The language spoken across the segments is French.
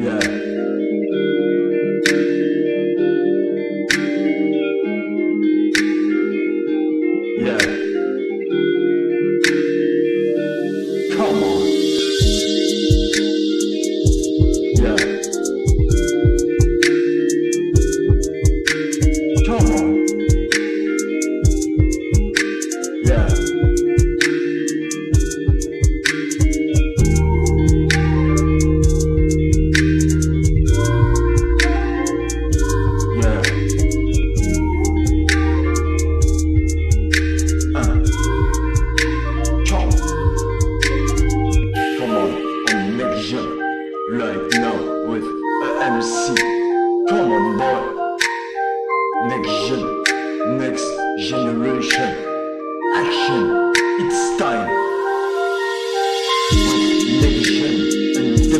Yeah.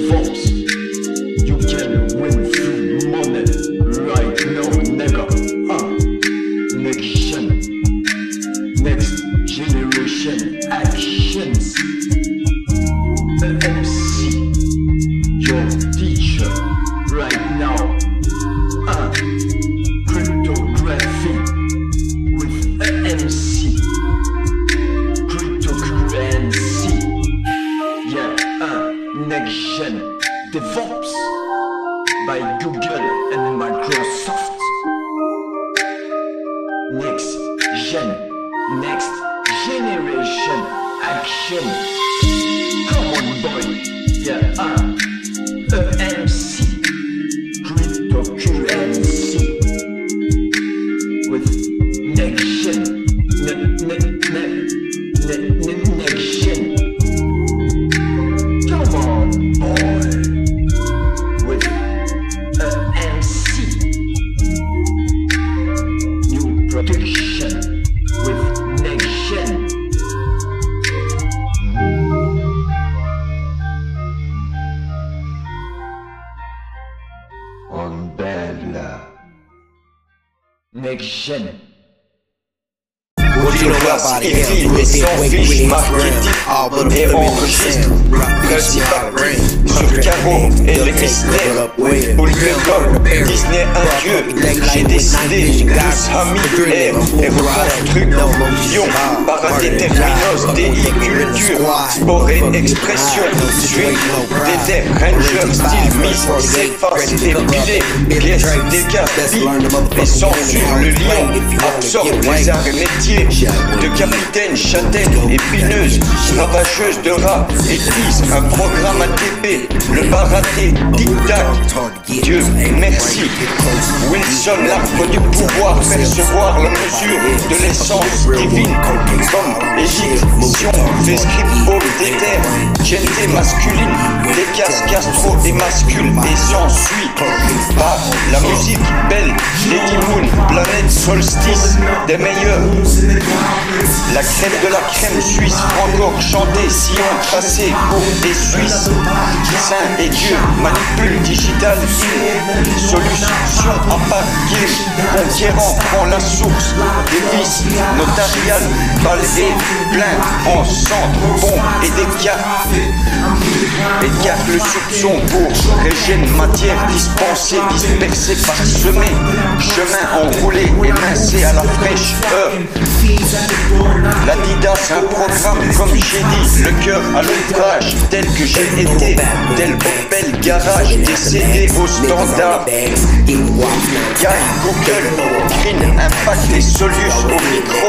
false. develops by doing. you know about it. If you is on fiche, ma petite, mais on registre. Merci ta brand. Sur le carreau, électricité. Pour le Disney un dieu. J'ai décidé de s'améliorer et refaire un truc en vision. Par un déterminos, déiculture, sport et expression. Je suis déter, ranger, style, miss, c'est face dépilée. Pièce des cartes, et censure le lion. Absorbe les arts métiers de capitaine, châtaigne, épineuse, ravageuse de rats, épice, un programme ATP, le baraté, tic-tac, Dieu, merci. Wilson, l'arbre du pouvoir, percevoir la mesure de l'essence divine, comme égyption, des scripts des terres, j'étais masculine, des casques astro, des mascules, et s'ensuit. par la musique belle, solstice des meilleurs. La crème de la crème suisse, encore chantée, sillon tracé pour des Suisses. Saint et Dieu manipule digital, solution à partir, conquérant prend la source des vices notariales, balles et plein en centre, bombes et des cafés. Et y a que le soupçon pour régime matière dispensée, dispersée par semée, chemin enroulé, émincé à la fraîche heure. L'Adidas me programme comme j'ai dit, le cœur à l'outrage, tel que j'ai été, tel bel garage, décédé au standard. Gagne Google, Green, Impact et Solus au micro.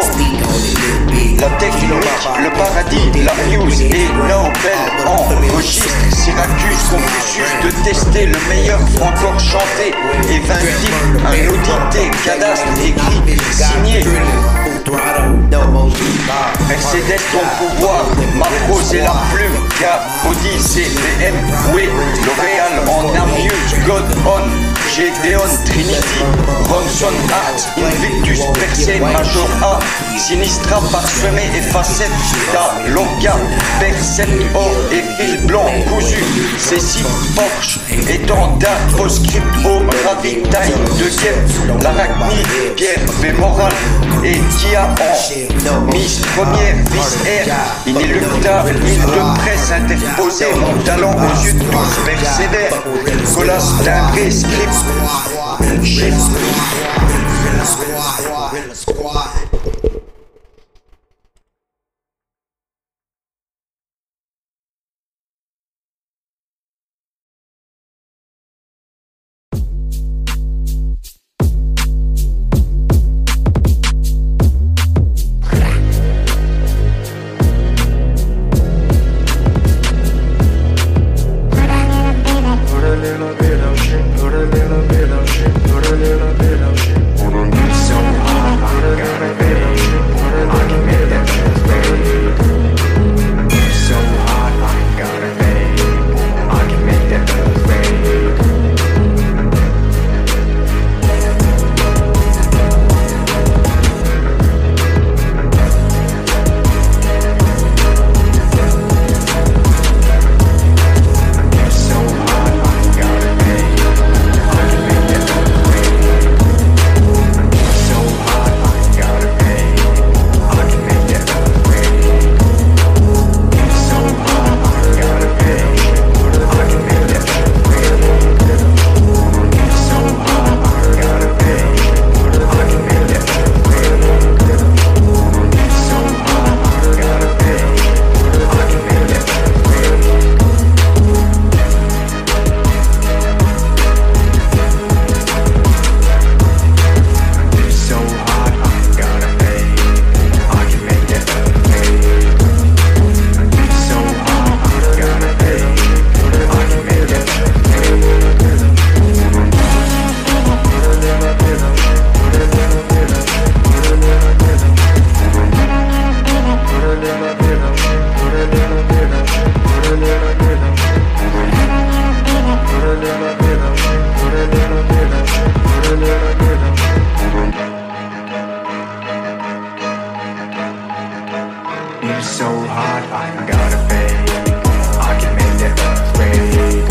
La technique, le paradis, la muse et Nobel enregistre Syracuse, Confucius de tester le meilleur, encore chanté et vaincu, un audité, cadastre excédait ton pouvoir. Macro, c'est la plume. Gaudi, c'est les M. L'Oréal en a mieux. God on. Gédéon Trinity, Ronson Hart, Invictus, Persei Major A, Sinistra parsemé et facette, Da, Longa, Percent Or et fil blanc cousu, Cécile Porsche, étendard postscript au gravitail de Kiev, l'arachnie, Pierre Bémoral. Et Tia en Miss Première, Vice Air, inéluctable, île de presse interposée, mon talent aux yeux de tous Colas timbré, script Squad, Squad, Squad, Squad, Squad, Squad, Squad, Squad, the Squad, It's so hard, I'm gonna fake. I can make it wait.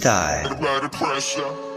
die.